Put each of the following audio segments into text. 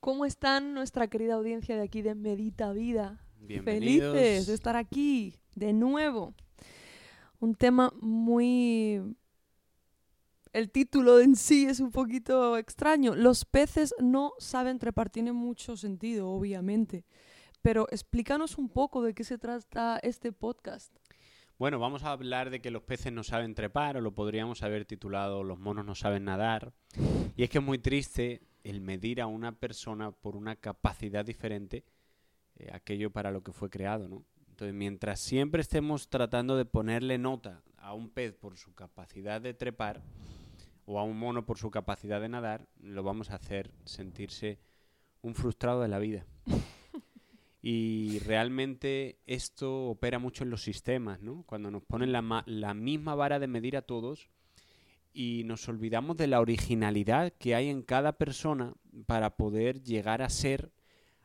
¿Cómo están nuestra querida audiencia de aquí de Medita Vida? Bienvenidos. Felices de estar aquí de nuevo. Un tema muy... El título en sí es un poquito extraño. Los peces no saben trepar. Tiene mucho sentido, obviamente. Pero explícanos un poco de qué se trata este podcast. Bueno, vamos a hablar de que los peces no saben trepar, o lo podríamos haber titulado Los monos no saben nadar. Y es que es muy triste el medir a una persona por una capacidad diferente eh, aquello para lo que fue creado, ¿no? Entonces, mientras siempre estemos tratando de ponerle nota a un pez por su capacidad de trepar o a un mono por su capacidad de nadar, lo vamos a hacer sentirse un frustrado de la vida. Y realmente esto opera mucho en los sistemas, ¿no? Cuando nos ponen la, la misma vara de medir a todos y nos olvidamos de la originalidad que hay en cada persona para poder llegar a ser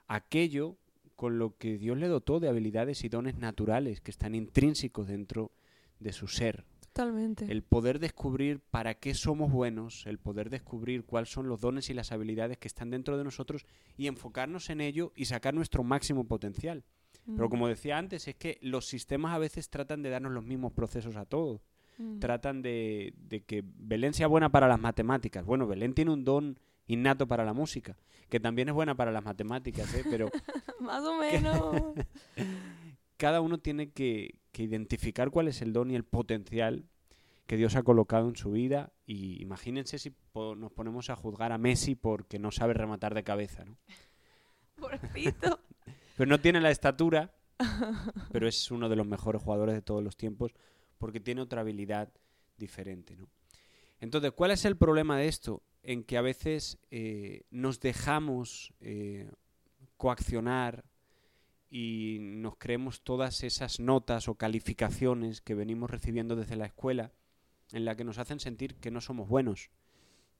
aquello con lo que Dios le dotó de habilidades y dones naturales que están intrínsecos dentro de su ser. Totalmente. El poder descubrir para qué somos buenos, el poder descubrir cuáles son los dones y las habilidades que están dentro de nosotros y enfocarnos en ello y sacar nuestro máximo potencial. Pero Mm, como decía antes, es que los sistemas a veces tratan de darnos los mismos procesos a todos. Mm. Tratan de, de que Belén sea buena para las matemáticas. Bueno, Belén tiene un don innato para la música, que también es buena para las matemáticas, ¿eh? pero Más o menos. cada uno tiene que, que identificar cuál es el don y el potencial que Dios ha colocado en su vida. Y imagínense si po- nos ponemos a juzgar a Messi porque no sabe rematar de cabeza, ¿no? Pobrecito. Pero no tiene la estatura, pero es uno de los mejores jugadores de todos los tiempos porque tiene otra habilidad diferente, ¿no? Entonces, ¿cuál es el problema de esto? En que a veces eh, nos dejamos eh, coaccionar y nos creemos todas esas notas o calificaciones que venimos recibiendo desde la escuela en la que nos hacen sentir que no somos buenos.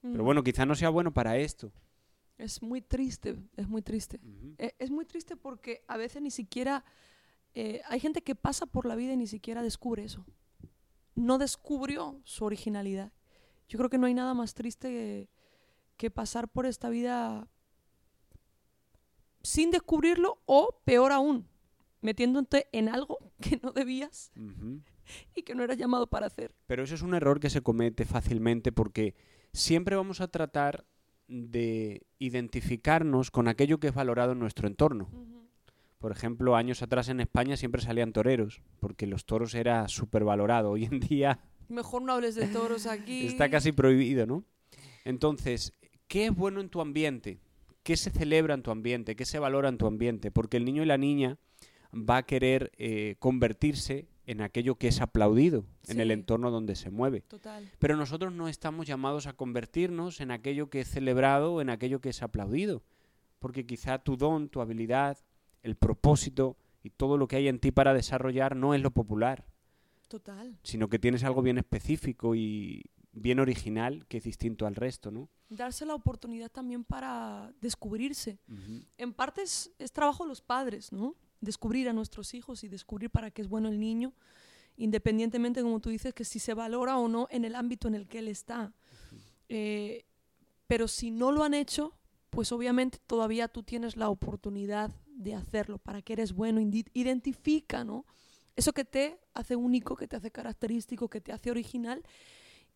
Pero Mm. bueno, quizá no sea bueno para esto. Es muy triste, es muy triste. Ujú. E- Es muy triste porque a veces ni siquiera eh, hay gente que pasa por la vida y ni siquiera descubre eso. No descubrió su originalidad. Yo creo que no hay nada más triste que, que pasar por esta vida sin descubrirlo o, peor aún, metiéndote en algo que no debías y que no eras llamado para hacer. Pero eso es un error que se comete fácilmente porque siempre vamos a tratar de identificarnos con aquello que es valorado en nuestro entorno. Por ejemplo, años atrás en España siempre salían toreros, porque los toros era súper valorado. Hoy en día Mejor no hables de toros aquí. está casi prohibido, ¿no? Entonces, ¿qué es bueno en tu ambiente? ¿Qué se celebra en tu ambiente? ¿Qué se valora en tu ambiente? Porque el niño y la niña va a querer eh, convertirse en aquello que es aplaudido en el entorno donde se mueve. Total. Pero nosotros no estamos llamados a convertirnos en aquello que es celebrado, en aquello que es aplaudido. Porque quizá tu don, tu habilidad, el propósito y todo lo que hay en ti para desarrollar no es lo popular, Total. sino que tienes algo bien específico y bien original que es distinto al resto, ¿no? Darse la oportunidad también para descubrirse. en parte es, es trabajo de los padres, ¿no? Descubrir a nuestros hijos y descubrir para qué es bueno el niño, independientemente, como tú dices, que si se valora o no en el ámbito en el que él está. Eh, pero si no lo han hecho, pues obviamente todavía tú tienes la oportunidad de hacerlo. ¿Para qué eres bueno? Identifica, ¿no? Eso que te hace único, que te hace característico, que te hace original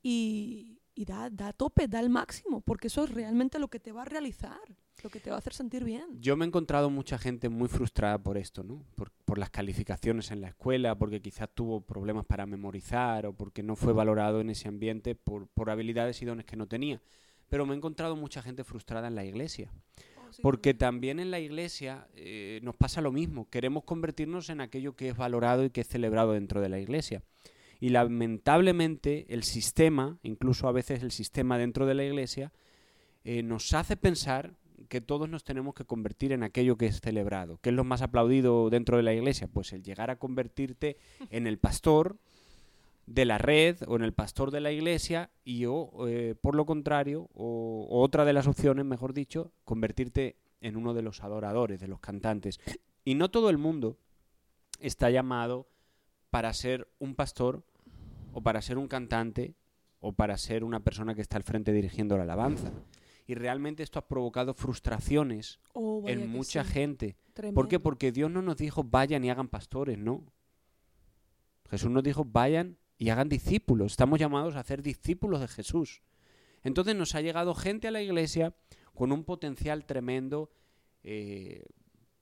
y, y da, da tope, da el máximo, porque eso es realmente lo que te va a realizar, lo que te va a hacer sentir bien. Yo me he encontrado mucha gente muy frustrada por esto, ¿no? Por, por las calificaciones en la escuela, porque quizás tuvo problemas para memorizar o porque no fue valorado en ese ambiente por, por habilidades y dones que no tenía. Pero me he encontrado mucha gente frustrada en la iglesia. Porque también en la iglesia eh, nos pasa lo mismo. Queremos convertirnos en aquello que es valorado y que es celebrado dentro de la iglesia. Y lamentablemente el sistema, incluso a veces el sistema dentro de la iglesia, eh, nos hace pensar que todos nos tenemos que convertir en aquello que es celebrado. ¿Qué es lo más aplaudido dentro de la iglesia? Pues el llegar a convertirte en el pastor de la red o en el pastor de la iglesia y o, eh, por lo contrario, o, o otra de las opciones, mejor dicho, convertirte en uno de los adoradores, de los cantantes. Y no todo el mundo está llamado para ser un pastor o para ser un cantante o para ser una persona que está al frente dirigiendo la alabanza. Y realmente esto ha provocado frustraciones Oh, en mucha sí. gente. ¿Por qué? Porque Dios no nos dijo vayan y hagan pastores, no. Jesús nos dijo vayan y hagan discípulos. Estamos llamados a hacer discípulos de Jesús. Entonces nos ha llegado gente a la iglesia con un potencial tremendo eh,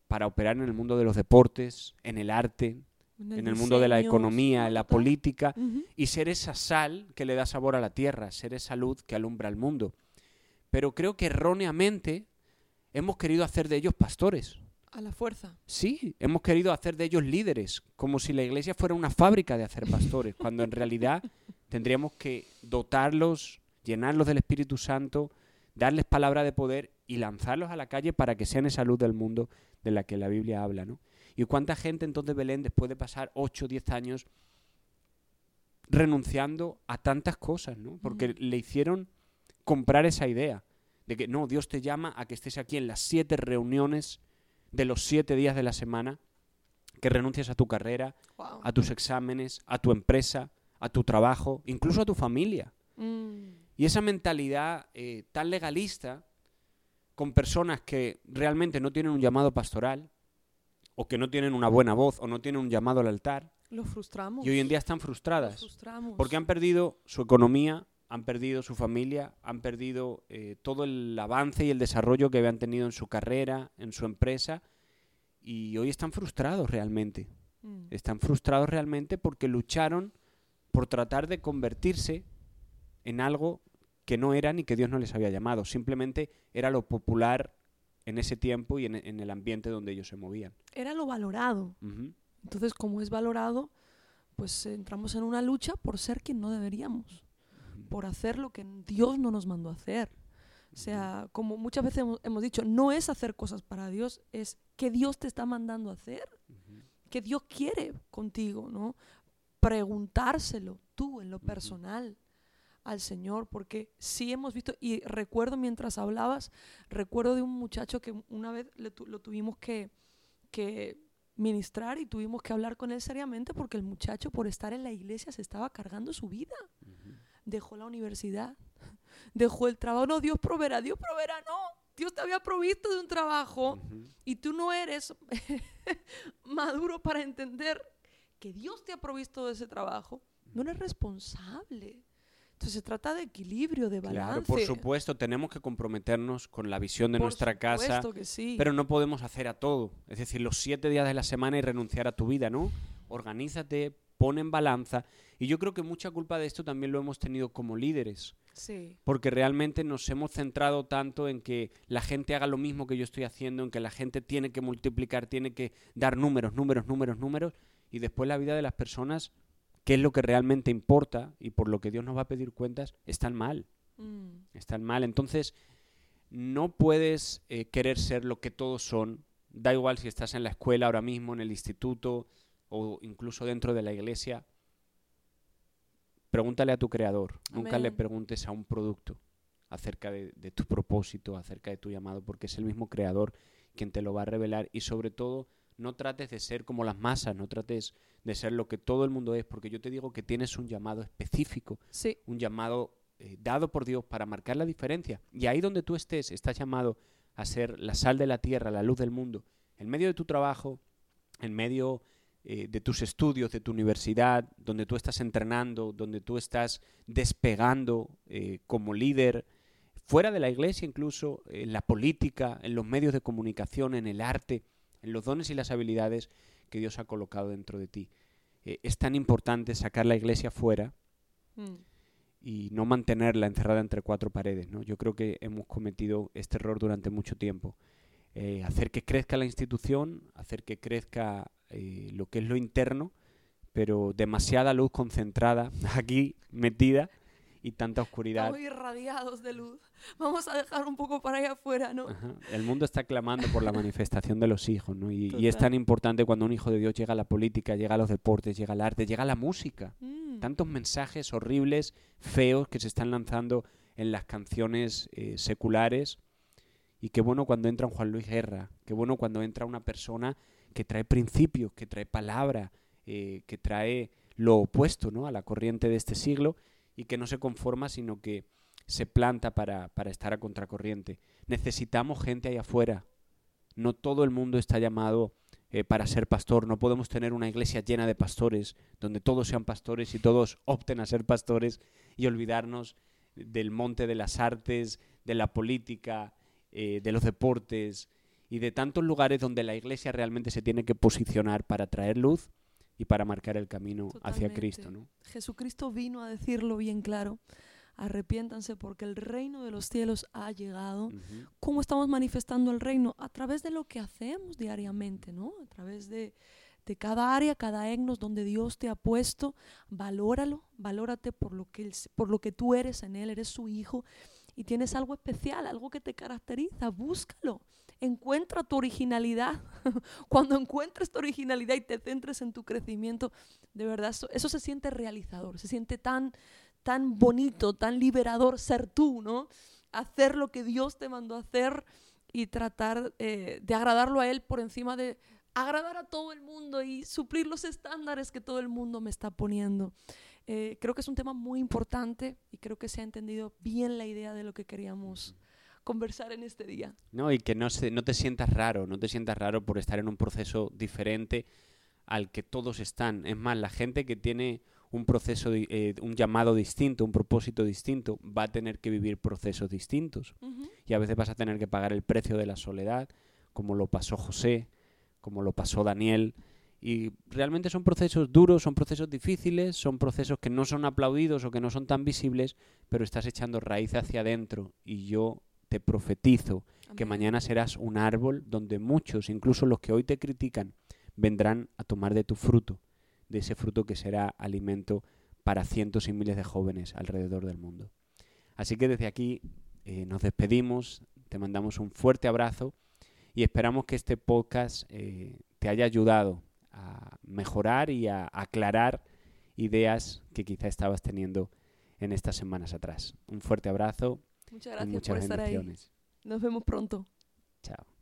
para operar en el mundo de los deportes, en el arte, en el mundo de la economía, en la política, y ser esa sal que le da sabor a la tierra, ser esa luz que alumbra el mundo. Pero creo que erróneamente hemos querido hacer de ellos pastores. A la fuerza. Sí, hemos querido hacer de ellos líderes, como si la iglesia fuera una fábrica de hacer pastores, cuando en realidad tendríamos que dotarlos, llenarlos del Espíritu Santo, darles palabra de poder y lanzarlos a la calle para que sean esa luz del mundo de la que la Biblia habla, ¿no? ¿Y cuánta gente entonces Belén después de pasar 8 o 10 años renunciando a tantas cosas, ¿no? Porque le hicieron comprar esa idea de que no, Dios te llama a que estés aquí en las siete reuniones de los siete días de la semana, que renuncies a tu carrera, Wow. a tus exámenes, a tu empresa, a tu trabajo, incluso a tu familia. Mm. Y esa mentalidad eh, tan legalista, con personas que realmente no tienen un llamado pastoral, o que no tienen una buena voz, o no tienen un llamado al altar, Lo frustramos. y hoy en día están Lo frustradas, frustramos. porque han perdido su economía, han perdido su familia, han perdido eh, todo el avance y el desarrollo que habían tenido en su carrera, en su empresa, y hoy están frustrados realmente. Mm. Están frustrados realmente porque lucharon por tratar de convertirse en algo que no eran y que Dios no les había llamado. Simplemente era lo popular en ese tiempo y en, en el ambiente donde ellos se movían. Era lo valorado. Entonces, como es valorado, pues entramos en una lucha por ser quien no deberíamos, por hacer lo que Dios no nos mandó a hacer. O sea, como muchas veces hemos, hemos dicho, no es hacer cosas para Dios, es que Dios te está mandando a hacer, que Dios quiere contigo, ¿no? Preguntárselo tú en lo personal al Señor, porque sí hemos visto, y recuerdo mientras hablabas, recuerdo de un muchacho que una vez le tu- lo tuvimos que, que ministrar y tuvimos que hablar con él seriamente porque el muchacho por estar en la iglesia se estaba cargando su vida. Dejó la universidad, dejó el trabajo. No, Dios proveerá, Dios proveerá, no. Dios te había provisto de un trabajo y tú no eres maduro para entender que Dios te ha provisto de ese trabajo. No eres responsable. Entonces se trata de equilibrio, de balance. Claro, por supuesto, tenemos que comprometernos con la visión de Por nuestra casa, supuesto que sí. pero no podemos hacer a todo. Es decir, los siete días de la semana y renunciar a tu vida, ¿no? Organízate, pon en balanza. Y yo creo que mucha culpa de esto también lo hemos tenido como líderes. sí. porque realmente nos hemos centrado tanto en que la gente haga lo mismo que yo estoy haciendo, en que la gente tiene que multiplicar, tiene que dar números, números, números, números, y después la vida de las personas, que es lo que realmente importa y por lo que Dios nos va a pedir cuentas, están mal, Mm. están mal. Entonces, no puedes eh, querer ser lo que todos son, da igual si estás en la escuela ahora mismo, en el instituto o incluso dentro de la iglesia. Pregúntale a tu creador, nunca le preguntes a un producto acerca de, de tu propósito, acerca de tu llamado, porque es el mismo creador quien te lo va a revelar y sobre todo no trates de ser como las masas, no trates de ser lo que todo el mundo es, porque yo te digo que tienes un llamado específico, Sí. un llamado eh, dado por Dios para marcar la diferencia. Y ahí donde tú estés, estás llamado a ser la sal de la tierra, la luz del mundo, en medio de tu trabajo, en medio eh, de tus estudios, de tu universidad, donde tú estás entrenando, donde tú estás despegando eh, como líder, fuera de la iglesia incluso, en la política, en los medios de comunicación, en el arte, en los dones y las habilidades que Dios ha colocado dentro de ti. Eh, es tan importante sacar la iglesia fuera Mm. y no mantenerla encerrada entre cuatro paredes. ¿no? Yo creo que hemos cometido este error durante mucho tiempo. Eh, hacer que crezca la institución, hacer que crezca eh, lo que es lo interno, pero demasiada luz concentrada aquí metida y tanta oscuridad. Estamos irradiados de luz. Vamos a dejar un poco para allá afuera, ¿no? Ajá. El mundo está clamando por la manifestación de los hijos, ¿no? Y, y es tan importante cuando un hijo de Dios llega a la política, llega a los deportes, llega al arte, llega a la música. Mm. tantos mensajes horribles, feos que se están lanzando en las canciones eh, seculares. Y qué bueno cuando entra un Juan Luis Guerra, qué bueno cuando entra una persona que trae principios, que trae palabra, eh, que trae lo opuesto ¿no? a la corriente de este siglo y que no se conforma, sino que se planta para, para estar a contracorriente. Necesitamos gente ahí afuera. No todo el mundo está llamado eh, para ser pastor. No podemos tener una iglesia llena de pastores, donde todos sean pastores y todos opten a ser pastores y olvidarnos del monte de las artes, de la política, eh, de los deportes y de tantos lugares donde la iglesia realmente se tiene que posicionar para traer luz y para marcar el camino hacia Cristo. ¿no? Jesucristo vino a decirlo bien claro. Arrepiéntanse porque el reino de los cielos ha llegado. ¿Cómo estamos manifestando el reino? A través de lo que hacemos diariamente, ¿no? A través de, de cada área, cada etnos donde Dios te ha puesto. Valóralo, valórate por lo, que por lo que tú eres en Él, eres su hijo y tienes algo especial, algo que te caracteriza. Búscalo encuentra tu originalidad. Cuando encuentres tu originalidad y te centres en tu crecimiento, de verdad, eso, se siente realizador, se siente tan, tan bonito, tan liberador ser tú, ¿no? Hacer lo que Dios te mandó hacer y tratar eh, de agradarlo a Él por encima de agradar a todo el mundo y suplir los estándares que todo el mundo me está poniendo. Eh, creo que es un tema muy importante y creo que se ha entendido bien la idea de lo que queríamos conversar en este día. No, y que no, se, no te sientas raro, no te sientas raro por estar en un proceso diferente al que todos están. Es más, la gente que tiene un proceso, eh, un llamado distinto, un propósito distinto, va a tener que vivir procesos distintos. Y a veces vas a tener que pagar el precio de la soledad, como lo pasó José, como lo pasó Daniel. Y realmente son procesos duros, son procesos difíciles, son procesos que no son aplaudidos o que no son tan visibles, pero estás echando raíz hacia adentro. Y yo te profetizo que mañana serás un árbol donde muchos, incluso los que hoy te critican, vendrán a tomar de tu fruto, de ese fruto que será alimento para cientos y miles de jóvenes alrededor del mundo. Así que desde aquí eh, nos despedimos, te mandamos un fuerte abrazo y esperamos que este podcast eh, te haya ayudado a mejorar y a aclarar ideas que quizá estabas teniendo en estas semanas atrás. Un fuerte abrazo Muchas gracias por estar ahí. Nos vemos pronto. Chao.